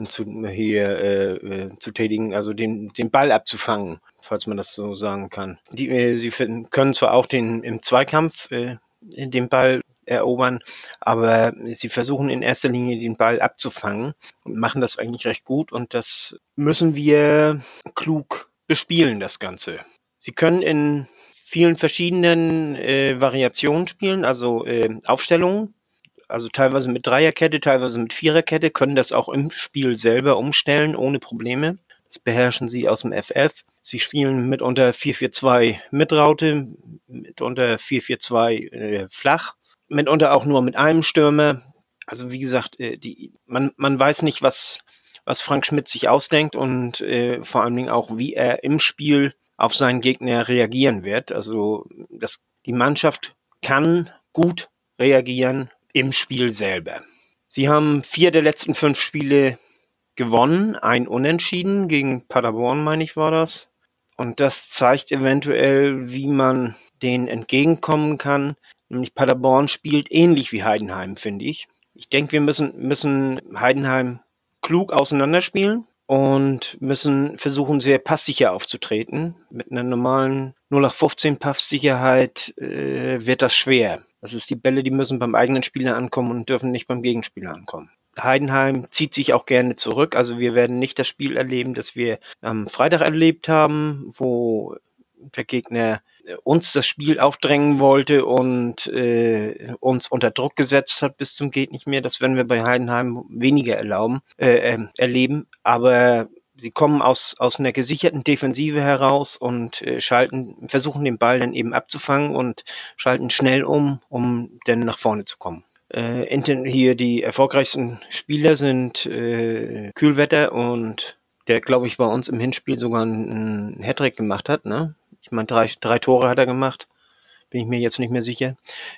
zu, hier äh, äh, zu tätigen, also den, den Ball abzufangen, falls man das so sagen kann. Die, äh, sie finden, können zwar auch den im Zweikampf äh, den Ball erobern, aber sie versuchen in erster Linie den Ball abzufangen und machen das eigentlich recht gut und das müssen wir klug bespielen, das Ganze. Sie können in vielen verschiedenen äh, Variationen spielen, also äh, Aufstellungen also teilweise mit Dreierkette, teilweise mit Viererkette, können das auch im Spiel selber umstellen, ohne Probleme. Das beherrschen sie aus dem FF. Sie spielen mitunter 4-4-2 mit Raute, mitunter 4-4-2 äh, flach, mitunter auch nur mit einem Stürmer. Also wie gesagt, äh, die, man, man weiß nicht, was, was Frank Schmidt sich ausdenkt und äh, vor allen Dingen auch, wie er im Spiel auf seinen Gegner reagieren wird. Also das, die Mannschaft kann gut reagieren im Spiel selber. Sie haben vier der letzten fünf Spiele gewonnen, ein Unentschieden gegen Paderborn, meine ich, war das. Und das zeigt eventuell, wie man denen entgegenkommen kann. Nämlich Paderborn spielt ähnlich wie Heidenheim, finde ich. Ich denke, wir müssen, müssen Heidenheim klug auseinanderspielen und müssen versuchen, sehr passsicher aufzutreten. Mit einer normalen 0815 Passsicherheit äh, wird das schwer. Das ist die Bälle, die müssen beim eigenen Spieler ankommen und dürfen nicht beim Gegenspieler ankommen. Heidenheim zieht sich auch gerne zurück. Also wir werden nicht das Spiel erleben, das wir am Freitag erlebt haben, wo der Gegner uns das Spiel aufdrängen wollte und äh, uns unter Druck gesetzt hat bis zum geht nicht mehr. Das werden wir bei Heidenheim weniger erlauben, äh, äh, erleben. Aber sie kommen aus, aus einer gesicherten Defensive heraus und äh, schalten, versuchen den Ball dann eben abzufangen und schalten schnell um, um dann nach vorne zu kommen. Äh, hier die erfolgreichsten Spieler sind äh, Kühlwetter und der, glaube ich, bei uns im Hinspiel sogar einen Hattrick gemacht hat, ne? Ich meine, drei, drei Tore hat er gemacht. Bin ich mir jetzt nicht mehr sicher.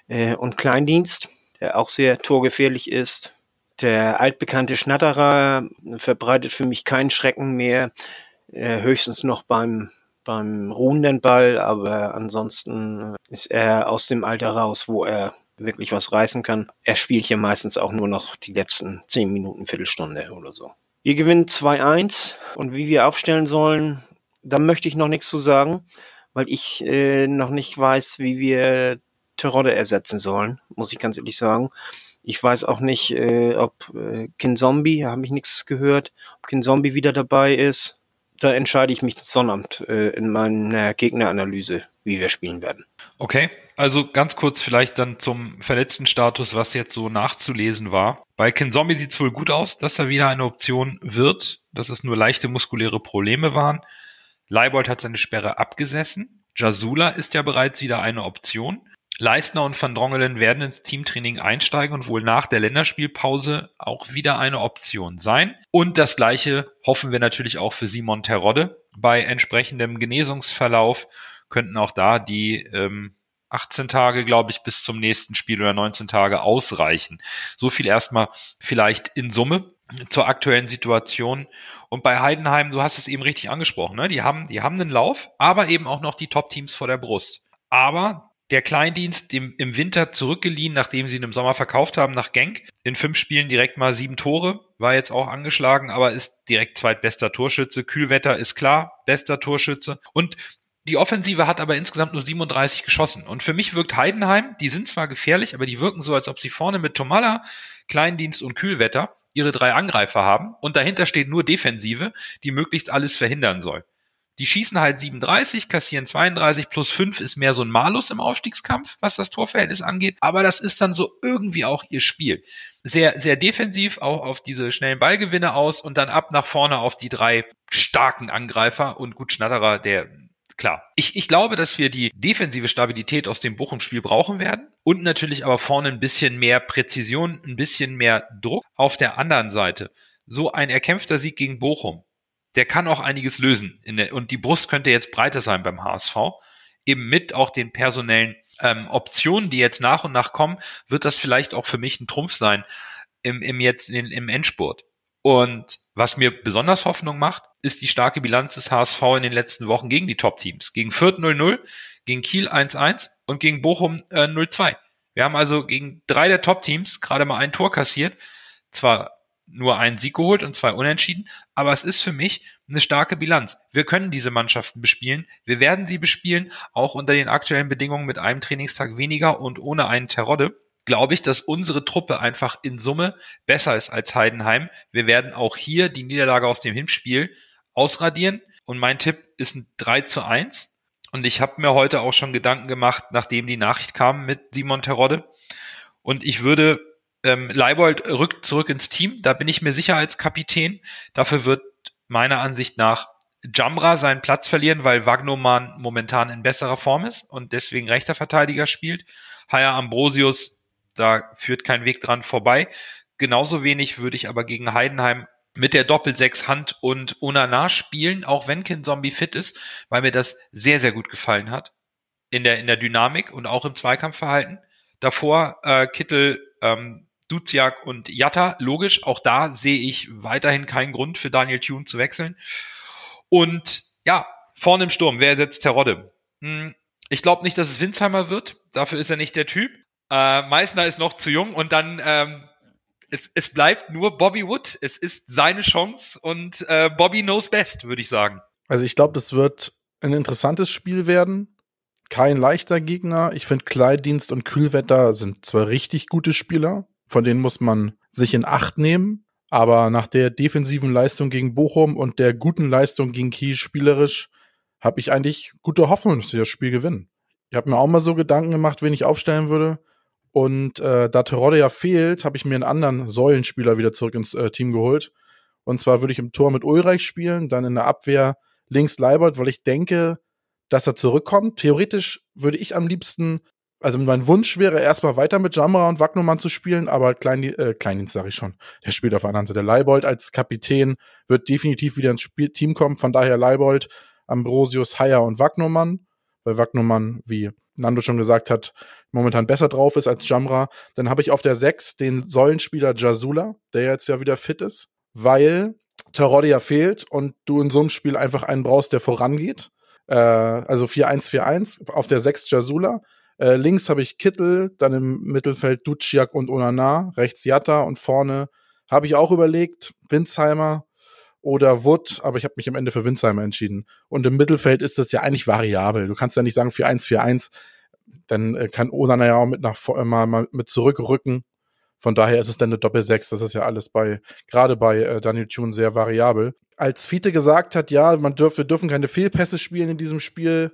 Äh, und Kleindienst, der auch sehr torgefährlich ist. Der altbekannte Schnatterer verbreitet für mich keinen Schrecken mehr. Äh, höchstens noch beim, beim ruhenden Ball, aber ansonsten ist er aus dem Alter raus, wo er wirklich was reißen kann. Er spielt hier meistens auch nur noch die letzten zehn Minuten, Viertelstunde oder so. Wir gewinnen 2-1 und wie wir aufstellen sollen, da möchte ich noch nichts zu sagen weil ich äh, noch nicht weiß, wie wir Terodde ersetzen sollen, muss ich ganz ehrlich sagen. Ich weiß auch nicht, äh, ob äh, Kinzombie, habe ich nichts gehört, ob Kinzombie wieder dabei ist. Da entscheide ich mich Sonnabend äh, in meiner Gegneranalyse, wie wir spielen werden. Okay, also ganz kurz vielleicht dann zum verletzten Status, was jetzt so nachzulesen war. Bei Kinzombie sieht es wohl gut aus, dass er wieder eine Option wird, dass es nur leichte muskuläre Probleme waren. Leibold hat seine Sperre abgesessen. Jasula ist ja bereits wieder eine Option. Leistner und Van Drongelen werden ins Teamtraining einsteigen und wohl nach der Länderspielpause auch wieder eine Option sein. Und das gleiche hoffen wir natürlich auch für Simon Terodde. Bei entsprechendem Genesungsverlauf könnten auch da die ähm, 18 Tage, glaube ich, bis zum nächsten Spiel oder 19 Tage ausreichen. So viel erstmal vielleicht in Summe zur aktuellen Situation. Und bei Heidenheim, du hast es eben richtig angesprochen, ne? die haben, die haben einen Lauf, aber eben auch noch die Top-Teams vor der Brust. Aber der Kleindienst im, im Winter zurückgeliehen, nachdem sie ihn im Sommer verkauft haben nach Genk. In fünf Spielen direkt mal sieben Tore, war jetzt auch angeschlagen, aber ist direkt zweitbester Torschütze. Kühlwetter ist klar, bester Torschütze. Und die Offensive hat aber insgesamt nur 37 geschossen. Und für mich wirkt Heidenheim, die sind zwar gefährlich, aber die wirken so, als ob sie vorne mit Tomalla, Kleindienst und Kühlwetter ihre drei Angreifer haben. Und dahinter steht nur Defensive, die möglichst alles verhindern soll. Die schießen halt 37, kassieren 32, plus 5 ist mehr so ein Malus im Aufstiegskampf, was das Torverhältnis angeht. Aber das ist dann so irgendwie auch ihr Spiel. Sehr, sehr defensiv, auch auf diese schnellen Ballgewinne aus und dann ab nach vorne auf die drei starken Angreifer und gut Schnatterer, der klar. Ich, ich glaube, dass wir die defensive Stabilität aus dem Bochum-Spiel brauchen werden und natürlich aber vorne ein bisschen mehr Präzision, ein bisschen mehr Druck. Auf der anderen Seite, so ein erkämpfter Sieg gegen Bochum, der kann auch einiges lösen. Der, und die Brust könnte jetzt breiter sein beim HSV. Eben mit auch den personellen ähm, Optionen, die jetzt nach und nach kommen, wird das vielleicht auch für mich ein Trumpf sein im, im jetzt in, im Endspurt. Und was mir besonders Hoffnung macht, ist die starke Bilanz des HSV in den letzten Wochen gegen die Top-Teams. Gegen Fürth 0-0, gegen Kiel 1-1 und gegen Bochum äh, 0-2. Wir haben also gegen drei der Top-Teams gerade mal ein Tor kassiert. Zwar nur einen Sieg geholt und zwei Unentschieden, aber es ist für mich eine starke Bilanz. Wir können diese Mannschaften bespielen. Wir werden sie bespielen, auch unter den aktuellen Bedingungen mit einem Trainingstag weniger und ohne einen Terodde. Glaube ich, dass unsere Truppe einfach in Summe besser ist als Heidenheim. Wir werden auch hier die Niederlage aus dem Hinspiel ausradieren. Und mein Tipp ist ein 3 zu 1. Und ich habe mir heute auch schon Gedanken gemacht, nachdem die Nachricht kam mit Simon Terodde. Und ich würde ähm, Leibold rückt zurück ins Team, da bin ich mir sicher als Kapitän. Dafür wird meiner Ansicht nach Jambra seinen Platz verlieren, weil Wagnoman momentan in besserer Form ist und deswegen rechter Verteidiger spielt. Haya Ambrosius, da führt kein Weg dran vorbei. Genauso wenig würde ich aber gegen Heidenheim mit der Doppel-6 Hand und Onana spielen, auch wenn Kin Zombie fit ist, weil mir das sehr, sehr gut gefallen hat. In der, in der Dynamik und auch im Zweikampfverhalten. Davor äh, Kittel ähm, Duziak und Jatta. Logisch, auch da sehe ich weiterhin keinen Grund für Daniel Thune zu wechseln. Und ja, vorne im Sturm, wer ersetzt Terodde? Hm, ich glaube nicht, dass es Winsheimer wird. Dafür ist er nicht der Typ. Äh, Meißner ist noch zu jung und dann ähm, es, es bleibt nur Bobby Wood. Es ist seine Chance und äh, Bobby knows best, würde ich sagen. Also ich glaube, das wird ein interessantes Spiel werden. Kein leichter Gegner. Ich finde, Kleidienst und Kühlwetter sind zwar richtig gute Spieler, von denen muss man sich in Acht nehmen. Aber nach der defensiven Leistung gegen Bochum und der guten Leistung gegen Kiel spielerisch habe ich eigentlich gute Hoffnung, dass sie das Spiel gewinnen. Ich habe mir auch mal so Gedanken gemacht, wen ich aufstellen würde. Und äh, da Terodde ja fehlt, habe ich mir einen anderen Säulenspieler wieder zurück ins äh, Team geholt. Und zwar würde ich im Tor mit Ulreich spielen, dann in der Abwehr links Leibold, weil ich denke, dass er zurückkommt. Theoretisch würde ich am liebsten also mein Wunsch wäre erstmal weiter mit Jamra und Wagnumann zu spielen, aber Klein, äh, Kleindienst sage ich schon. Der spielt auf der anderen Seite. Leibold als Kapitän wird definitiv wieder ins Spiel Team kommen. Von daher Leibold, Ambrosius, Haier und Wagnumann. Weil Wagnumann, wie Nando schon gesagt hat, momentan besser drauf ist als Jamra. Dann habe ich auf der 6 den Säulenspieler Jasula, der jetzt ja wieder fit ist, weil Terodde ja fehlt und du in so einem Spiel einfach einen brauchst, der vorangeht. Äh, also 4-1-4-1. Auf der 6 Jasula. Äh, links habe ich Kittel, dann im Mittelfeld Duciak und Onana, rechts Jatta und vorne habe ich auch überlegt, Winsheimer oder Wood, aber ich habe mich am Ende für Winsheimer entschieden. Und im Mittelfeld ist das ja eigentlich variabel. Du kannst ja nicht sagen 4-1-4-1, dann äh, kann Onana ja auch mit nach äh, mal, mal mit zurückrücken. Von daher ist es dann eine Doppel-6. Das ist ja alles bei, gerade bei äh, Daniel Thune sehr variabel. Als Fiete gesagt hat, ja, man dürf, wir dürfen keine Fehlpässe spielen in diesem Spiel,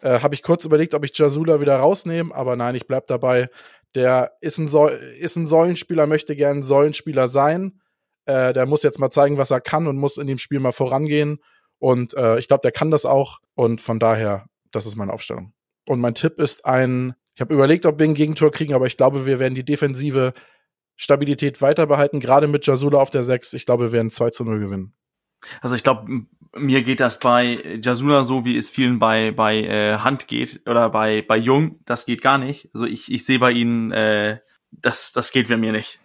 äh, Habe ich kurz überlegt, ob ich Jasula wieder rausnehme, aber nein, ich bleib dabei. Der ist ein, so ist ein Säulenspieler, möchte gern Säulenspieler sein. Äh, der muss jetzt mal zeigen, was er kann und muss in dem Spiel mal vorangehen. Und äh, ich glaube, der kann das auch. Und von daher, das ist meine Aufstellung. Und mein Tipp ist ein Ich habe überlegt, ob wir ein Gegentor kriegen, aber ich glaube, wir werden die defensive Stabilität weiter gerade mit Jasula auf der 6. Ich glaube, wir werden 2 zu 0 gewinnen. Also ich glaube, mir geht das bei Jasula so, wie es vielen bei bei äh, Hand geht oder bei bei Jung. Das geht gar nicht. Also ich ich sehe bei ihnen, äh, das das geht bei mir nicht.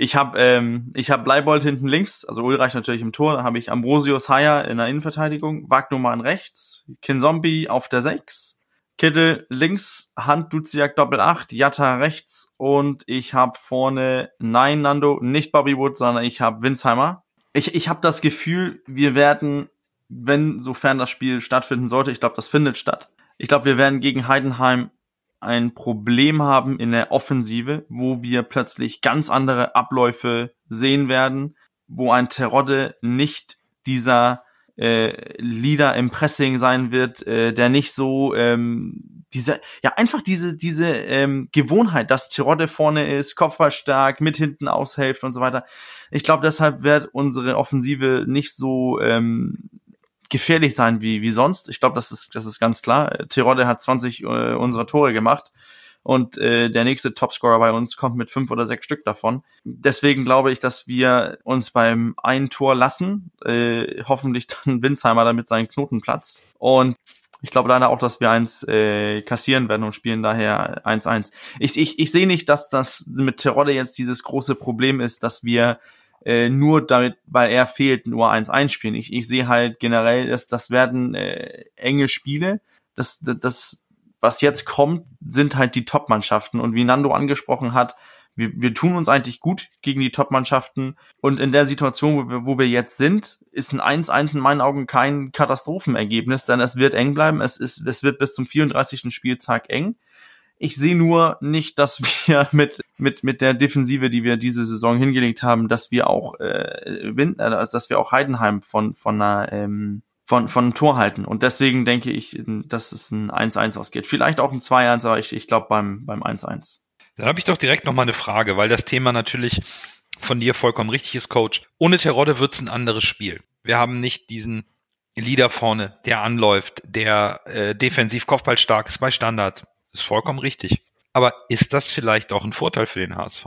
Ich habe ähm, ich habe Bleibold hinten links, also Ulreich natürlich im Tor. Habe ich Ambrosius Haier in der Innenverteidigung, Wagnumann rechts, Kinzombie auf der 6, Kittel links, Hand Duziak Doppel 8, Jatta rechts und ich habe vorne nein Nando, nicht Bobby Wood, sondern ich habe Winsheimer. Ich ich habe das Gefühl, wir werden wenn, sofern das Spiel stattfinden sollte, ich glaube, das findet statt. Ich glaube, wir werden gegen Heidenheim ein Problem haben in der Offensive, wo wir plötzlich ganz andere Abläufe sehen werden, wo ein Terodde nicht dieser äh, Leader im Pressing sein wird, äh, der nicht so ähm, diese ja einfach diese diese ähm, Gewohnheit, dass Terodde vorne ist, Kopfball stark, mit hinten aushilft und so weiter. Ich glaube, deshalb wird unsere Offensive nicht so ähm, gefährlich sein wie, wie sonst. Ich glaube, das ist, das ist ganz klar. Tirode hat 20 äh, unserer Tore gemacht und äh, der nächste Topscorer bei uns kommt mit fünf oder sechs Stück davon. Deswegen glaube ich, dass wir uns beim einen Tor lassen, äh, hoffentlich [laughs] dann Winsheimer damit seinen Knoten platzt. Und ich glaube leider auch, dass wir eins äh, kassieren werden und spielen daher 1-1. Ich, ich, ich sehe nicht, dass das mit Terodde jetzt dieses große Problem ist, dass wir äh, nur damit, weil er fehlt, nur eins einspielen. Ich, ich sehe halt generell, dass das werden äh, enge Spiele. Das, das, das, was jetzt kommt, sind halt die Top-Mannschaften. Und wie Nando angesprochen hat, wir, wir tun uns eigentlich gut gegen die Top-Mannschaften. Und in der Situation, wo wir, wo wir jetzt sind, ist ein 1-1 in meinen Augen kein Katastrophenergebnis, denn es wird eng bleiben. Es, ist, es wird bis zum 34. Spieltag eng. Ich sehe nur nicht, dass [laughs] wir mit, mit, mit der Defensive, die wir diese Saison hingelegt haben, dass wir auch äh, Wind, also dass wir auch Heidenheim von, von einer ähm, von, von einem Tor halten. Und deswegen denke ich, dass es ein 1-1 ausgeht. Vielleicht auch ein 2-1, aber ich, ich glaube beim, beim 1-1. Dann habe ich doch direkt noch mal eine Frage, weil das Thema natürlich von dir vollkommen richtig ist, Coach. Ohne Terodde wird's ein anderes Spiel. Wir haben nicht diesen Leader vorne, der anläuft, der äh, defensiv kopfballstark ist bei Standards. Ist vollkommen richtig. Aber ist das vielleicht auch ein Vorteil für den HSV?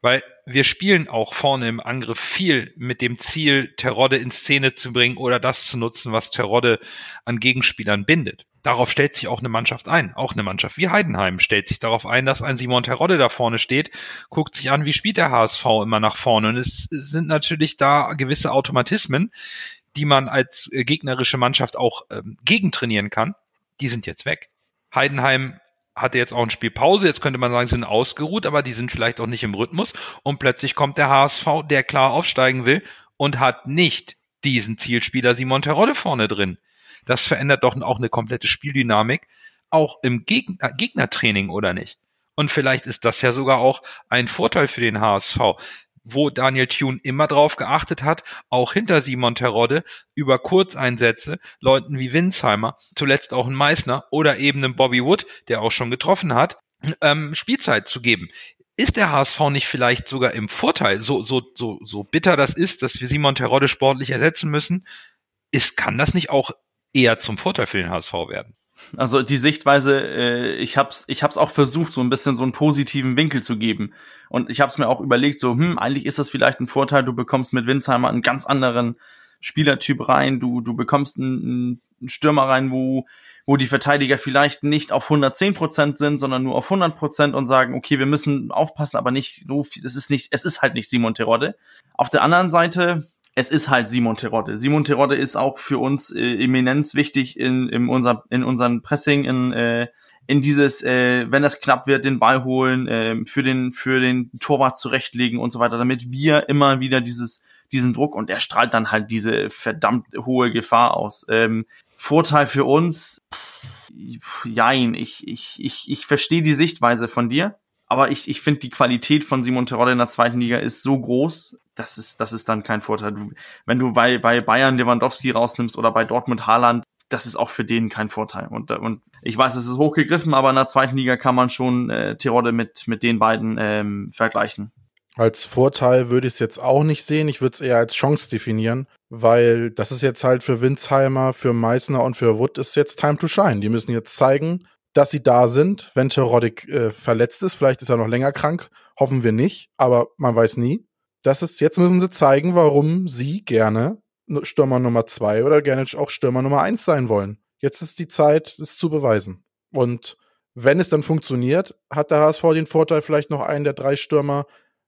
Weil wir spielen auch vorne im Angriff viel mit dem Ziel, Terodde in Szene zu bringen oder das zu nutzen, was Terodde an Gegenspielern bindet. Darauf stellt sich auch eine Mannschaft ein. Auch eine Mannschaft wie Heidenheim stellt sich darauf ein, dass ein Simon Terodde da vorne steht, guckt sich an, wie spielt der HSV immer nach vorne. Und es sind natürlich da gewisse Automatismen, die man als gegnerische Mannschaft auch ähm, gegentrainieren kann. Die sind jetzt weg. Heidenheim hatte jetzt auch ein Spiel Pause. Jetzt könnte man sagen, sie sind ausgeruht, aber die sind vielleicht auch nicht im Rhythmus. Und plötzlich kommt der HSV, der klar aufsteigen will und hat nicht diesen Zielspieler Simon Terodde vorne drin. Das verändert doch auch eine komplette Spieldynamik, auch im Gegner Gegnertraining oder nicht. Und vielleicht ist das ja sogar auch ein Vorteil für den HSV wo Daniel Thune immer drauf geachtet hat, auch hinter Simon Terodde über Kurzeinsätze, Leuten wie Winsheimer, zuletzt auch ein Meißner oder eben einem Bobby Wood, der auch schon getroffen hat, ähm, Spielzeit zu geben. Ist der HSV nicht vielleicht sogar im Vorteil, so, so, so, so bitter das ist, dass wir Simon Terodde sportlich ersetzen müssen, ist, kann das nicht auch eher zum Vorteil für den HSV werden? Also die Sichtweise, äh, ich hab's, ich hab's auch versucht, so ein bisschen so einen positiven Winkel zu geben. Und ich hab's mir auch überlegt, so, hm, eigentlich ist das vielleicht ein Vorteil, du bekommst mit Winsheimer einen ganz anderen Spielertyp rein, du, du bekommst einen, einen Stürmer rein, wo, wo die Verteidiger vielleicht nicht auf 110 Prozent sind, sondern nur auf 100 Prozent und sagen, okay, wir müssen aufpassen, aber nicht so viel, es ist nicht, es ist halt nicht Simon Terodde. Auf der anderen Seite, es ist halt Simon Terodde. Simon Terodde ist auch für uns äh, eminenz wichtig in, in, unser, in unserem Pressing, in, äh, in dieses, äh, wenn das knapp wird, den Ball holen, äh, für den für den Torwart zurechtlegen und so weiter, damit wir immer wieder dieses diesen Druck und er strahlt dann halt diese verdammt hohe Gefahr aus. Ähm, Vorteil für uns, jein, ich ich ich ich verstehe die Sichtweise von dir, aber ich ich finde die Qualität von Simon Terodde in der zweiten Liga ist so groß, das ist, das ist dann kein Vorteil. Du, wenn du bei, bei Bayern Lewandowski rausnimmst oder bei Dortmund Haaland, das ist auch für den kein Vorteil. Und, und ich weiß, es ist hochgegriffen, aber in der zweiten Liga kann man schon äh, Tirode mit, mit den beiden ähm, vergleichen. Als Vorteil würde ich es jetzt auch nicht sehen. Ich würde es eher als Chance definieren, weil das ist jetzt halt für Winsheimer, für Meißner und für Wood ist jetzt Time to Shine. Die müssen jetzt zeigen, dass sie da sind, wenn Terodde äh, verletzt ist. Vielleicht ist er noch länger krank. Hoffen wir nicht, aber man weiß nie. Das ist, jetzt müssen sie zeigen, warum sie gerne Stürmer Nummer zwei oder gerne auch Stürmer Nummer eins sein wollen. Jetzt ist die Zeit, es zu beweisen. Und wenn es dann funktioniert, hat der HSV den Vorteil, vielleicht noch einen der drei Stürmer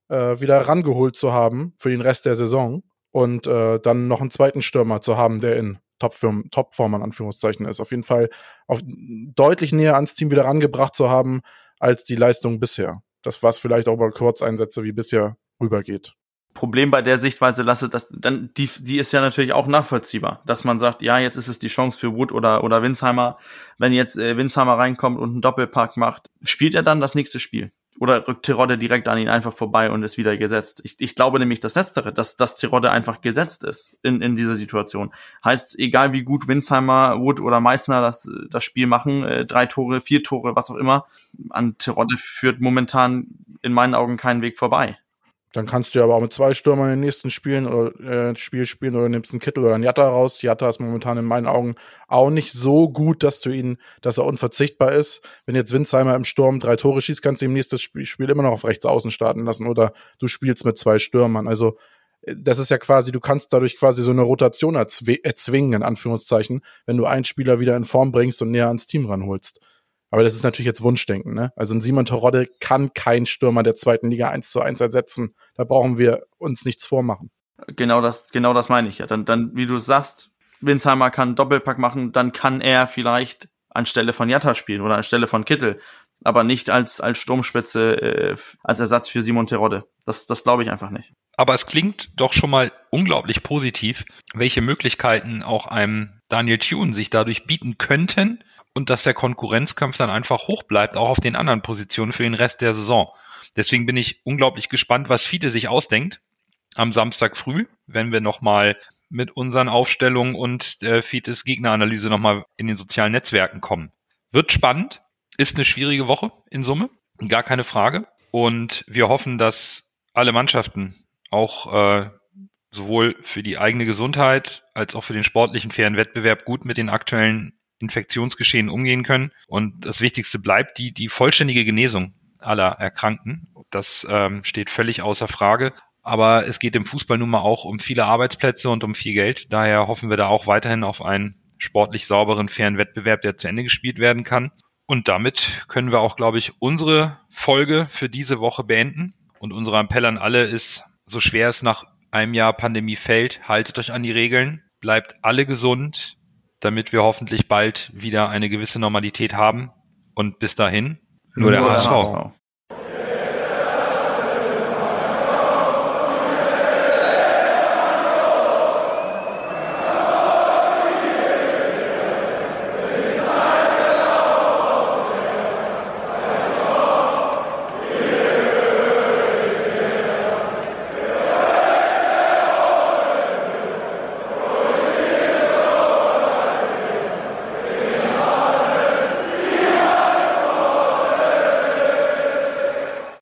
äh, wieder rangeholt zu haben für den Rest der Saison und äh, dann noch einen zweiten Stürmer zu haben, der in Topform, Topform an Anführungszeichen ist. Auf jeden Fall auf, deutlich näher ans Team wieder rangebracht zu haben, als die Leistung bisher. Das, was vielleicht auch über Kurzeinsätze wie bisher rübergeht. Problem bei der Sichtweise lasse, dass dann die, die ist ja natürlich auch nachvollziehbar, dass man sagt, ja, jetzt ist es die Chance für Wood oder oder Winsheimer. Wenn jetzt äh, Winsheimer reinkommt und einen Doppelpack macht, spielt er dann das nächste Spiel? Oder rückt Terodde direkt an ihn einfach vorbei und ist wieder gesetzt? Ich, ich glaube nämlich das Letztere, dass, dass Terodde einfach gesetzt ist in, in dieser Situation. Heißt, egal wie gut Winsheimer, Wood oder Meißner das, das Spiel machen, äh, drei Tore, vier Tore, was auch immer, an Terodde führt momentan in meinen Augen keinen Weg vorbei. Dann kannst du aber auch mit zwei Stürmern in den nächsten Spielen oder äh, Spiel spielen oder nimmst einen Kittel oder einen Jatta raus. Jatta ist momentan in meinen Augen auch nicht so gut, dass du ihn, dass er unverzichtbar ist. Wenn jetzt Winsheimer im Sturm drei Tore schießt, kannst du ihm nächstes Spiel, Spiel immer noch auf rechts außen starten lassen oder du spielst mit zwei Stürmern. Also äh, das ist ja quasi, du kannst dadurch quasi so eine Rotation erzwingen, in Anführungszeichen, wenn du einen Spieler wieder in Form bringst und näher ans Team ranholst. Aber das ist natürlich jetzt Wunschdenken. Ne? Also ein Simon Terodde kann kein Stürmer der zweiten Liga 1 zu 1 ersetzen. Da brauchen wir uns nichts vormachen. Genau das, genau das meine ich ja. Dann, dann wie du sagst, Winsheimer kann Doppelpack machen, dann kann er vielleicht anstelle von Jatta spielen oder anstelle von Kittel, aber nicht als, als Sturmspitze, äh, als Ersatz für Simon Terodde. Das, das glaube ich einfach nicht. Aber es klingt doch schon mal unglaublich positiv, welche Möglichkeiten auch einem Daniel Thune sich dadurch bieten könnten, und dass der Konkurrenzkampf dann einfach hoch bleibt, auch auf den anderen Positionen für den Rest der Saison. Deswegen bin ich unglaublich gespannt, was Fiete sich ausdenkt am Samstag früh, wenn wir nochmal mit unseren Aufstellungen und äh, Fietes Gegneranalyse nochmal in den sozialen Netzwerken kommen. Wird spannend, ist eine schwierige Woche in Summe, gar keine Frage. Und wir hoffen, dass alle Mannschaften auch äh, sowohl für die eigene Gesundheit als auch für den sportlichen fairen Wettbewerb gut mit den aktuellen Infektionsgeschehen umgehen können. Und das Wichtigste bleibt die, die vollständige Genesung aller Erkrankten. Das ähm, steht völlig außer Frage. Aber es geht im Fußball nun mal auch um viele Arbeitsplätze und um viel Geld. Daher hoffen wir da auch weiterhin auf einen sportlich sauberen, fairen Wettbewerb, der zu Ende gespielt werden kann. Und damit können wir auch, glaube ich, unsere Folge für diese Woche beenden. Und unser Appell an alle ist, so schwer es nach einem Jahr Pandemie fällt, haltet euch an die Regeln, bleibt alle gesund, damit wir hoffentlich bald wieder eine gewisse Normalität haben. Und bis dahin nur, nur der, HSV. HSV.